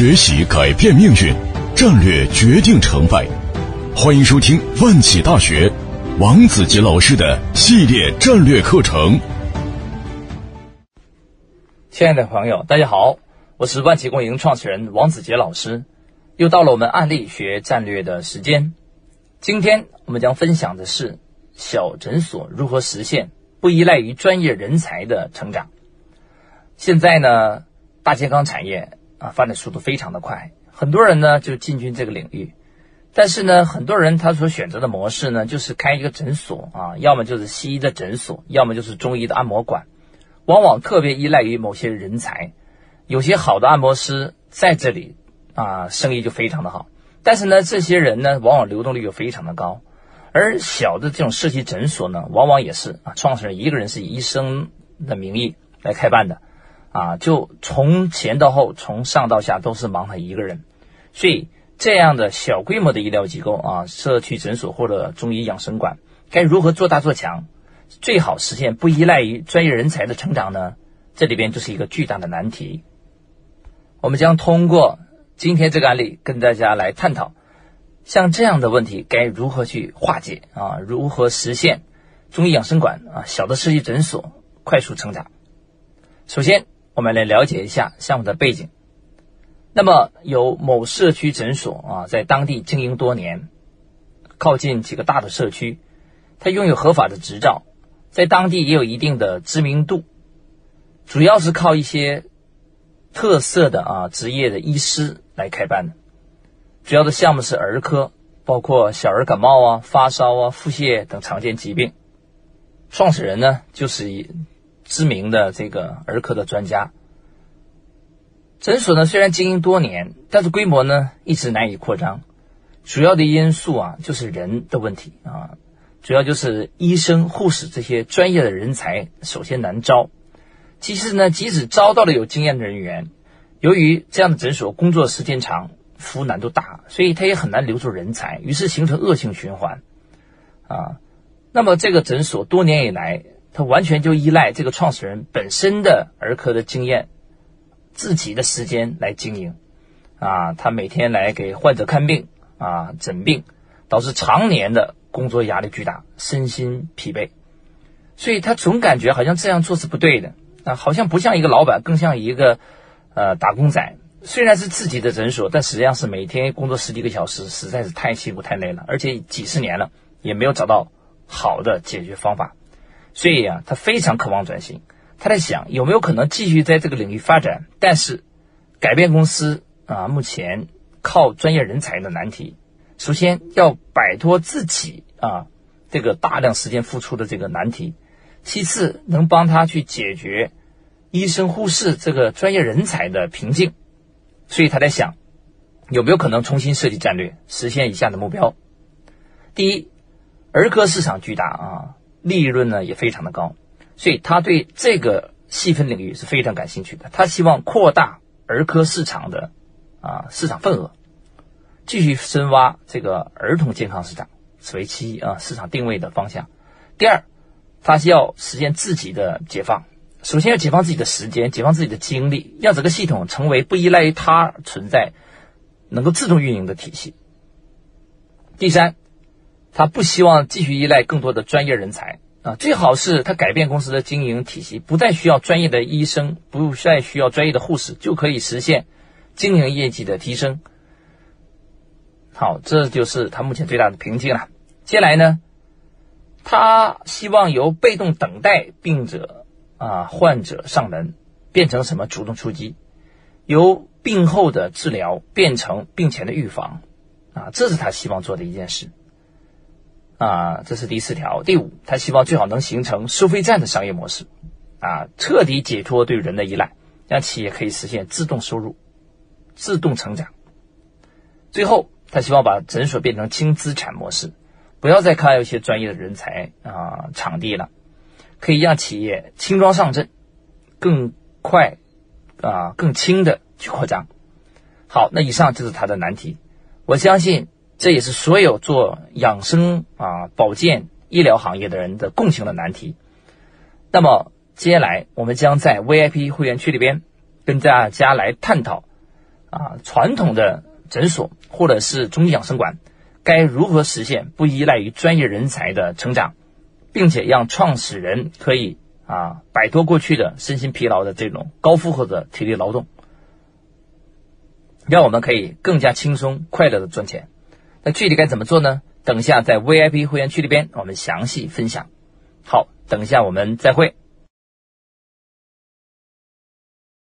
学习改变命运，战略决定成败。欢迎收听万企大学王子杰老师的系列战略课程。亲爱的朋友，大家好，我是万企共赢创始人王子杰老师。又到了我们案例学战略的时间。今天我们将分享的是小诊所如何实现不依赖于专业人才的成长。现在呢，大健康产业。啊，发展速度非常的快，很多人呢就进军这个领域，但是呢，很多人他所选择的模式呢，就是开一个诊所啊，要么就是西医的诊所，要么就是中医的按摩馆，往往特别依赖于某些人才，有些好的按摩师在这里啊，生意就非常的好，但是呢，这些人呢，往往流动率又非常的高，而小的这种社区诊所呢，往往也是啊，创始人一个人是以医生的名义来开办的。啊，就从前到后，从上到下都是忙他一个人，所以这样的小规模的医疗机构啊，社区诊所或者中医养生馆，该如何做大做强，最好实现不依赖于专业人才的成长呢？这里边就是一个巨大的难题。我们将通过今天这个案例跟大家来探讨，像这样的问题该如何去化解啊？如何实现中医养生馆啊，小的社区诊所快速成长？首先。我们来了解一下项目的背景。那么，有某社区诊所啊，在当地经营多年，靠近几个大的社区，它拥有合法的执照，在当地也有一定的知名度，主要是靠一些特色的啊职业的医师来开办的。主要的项目是儿科，包括小儿感冒啊、发烧啊、腹泻等常见疾病。创始人呢，就是以。知名的这个儿科的专家诊所呢，虽然经营多年，但是规模呢一直难以扩张。主要的因素啊，就是人的问题啊，主要就是医生、护士这些专业的人才首先难招。其次呢，即使招到了有经验的人员，由于这样的诊所工作时间长，服务难度大，所以他也很难留住人才，于是形成恶性循环啊。那么这个诊所多年以来。他完全就依赖这个创始人本身的儿科的经验，自己的时间来经营，啊，他每天来给患者看病啊诊病，导致常年的工作压力巨大，身心疲惫，所以他总感觉好像这样做是不对的啊，好像不像一个老板，更像一个呃打工仔。虽然是自己的诊所，但实际上是每天工作十几个小时，实在是太辛苦太累了，而且几十年了也没有找到好的解决方法。所以啊，他非常渴望转型。他在想有没有可能继续在这个领域发展，但是改变公司啊，目前靠专业人才的难题。首先要摆脱自己啊这个大量时间付出的这个难题，其次能帮他去解决医生护士这个专业人才的瓶颈。所以他在想有没有可能重新设计战略，实现以下的目标：第一，儿科市场巨大啊。利润呢也非常的高，所以他对这个细分领域是非常感兴趣的。他希望扩大儿科市场的啊市场份额，继续深挖这个儿童健康市场，此为其一啊市场定位的方向。第二，他是要实现自己的解放，首先要解放自己的时间，解放自己的精力，让整个系统成为不依赖于他存在，能够自动运营的体系。第三。他不希望继续依赖更多的专业人才啊，最好是他改变公司的经营体系，不再需要专业的医生，不再需要专业的护士，就可以实现经营业绩的提升。好，这就是他目前最大的瓶颈了。接下来呢，他希望由被动等待病者啊患者上门，变成什么主动出击，由病后的治疗变成病前的预防啊，这是他希望做的一件事。啊，这是第四条。第五，他希望最好能形成收费站的商业模式，啊，彻底解脱对人的依赖，让企业可以实现自动收入、自动成长。最后，他希望把诊所变成轻资产模式，不要再靠一些专业的人才啊、场地了，可以让企业轻装上阵，更快啊、更轻的去扩张。好，那以上就是他的难题。我相信。这也是所有做养生啊、保健、医疗行业的人的共情的难题。那么接下来，我们将在 VIP 会员区里边跟大家来探讨啊传统的诊所或者是中医养生馆，该如何实现不依赖于专业人才的成长，并且让创始人可以啊摆脱过去的身心疲劳的这种高负荷的体力劳动，让我们可以更加轻松快乐的赚钱。那具体该怎么做呢？等一下在 VIP 会员区里边我们详细分享。好，等一下我们再会。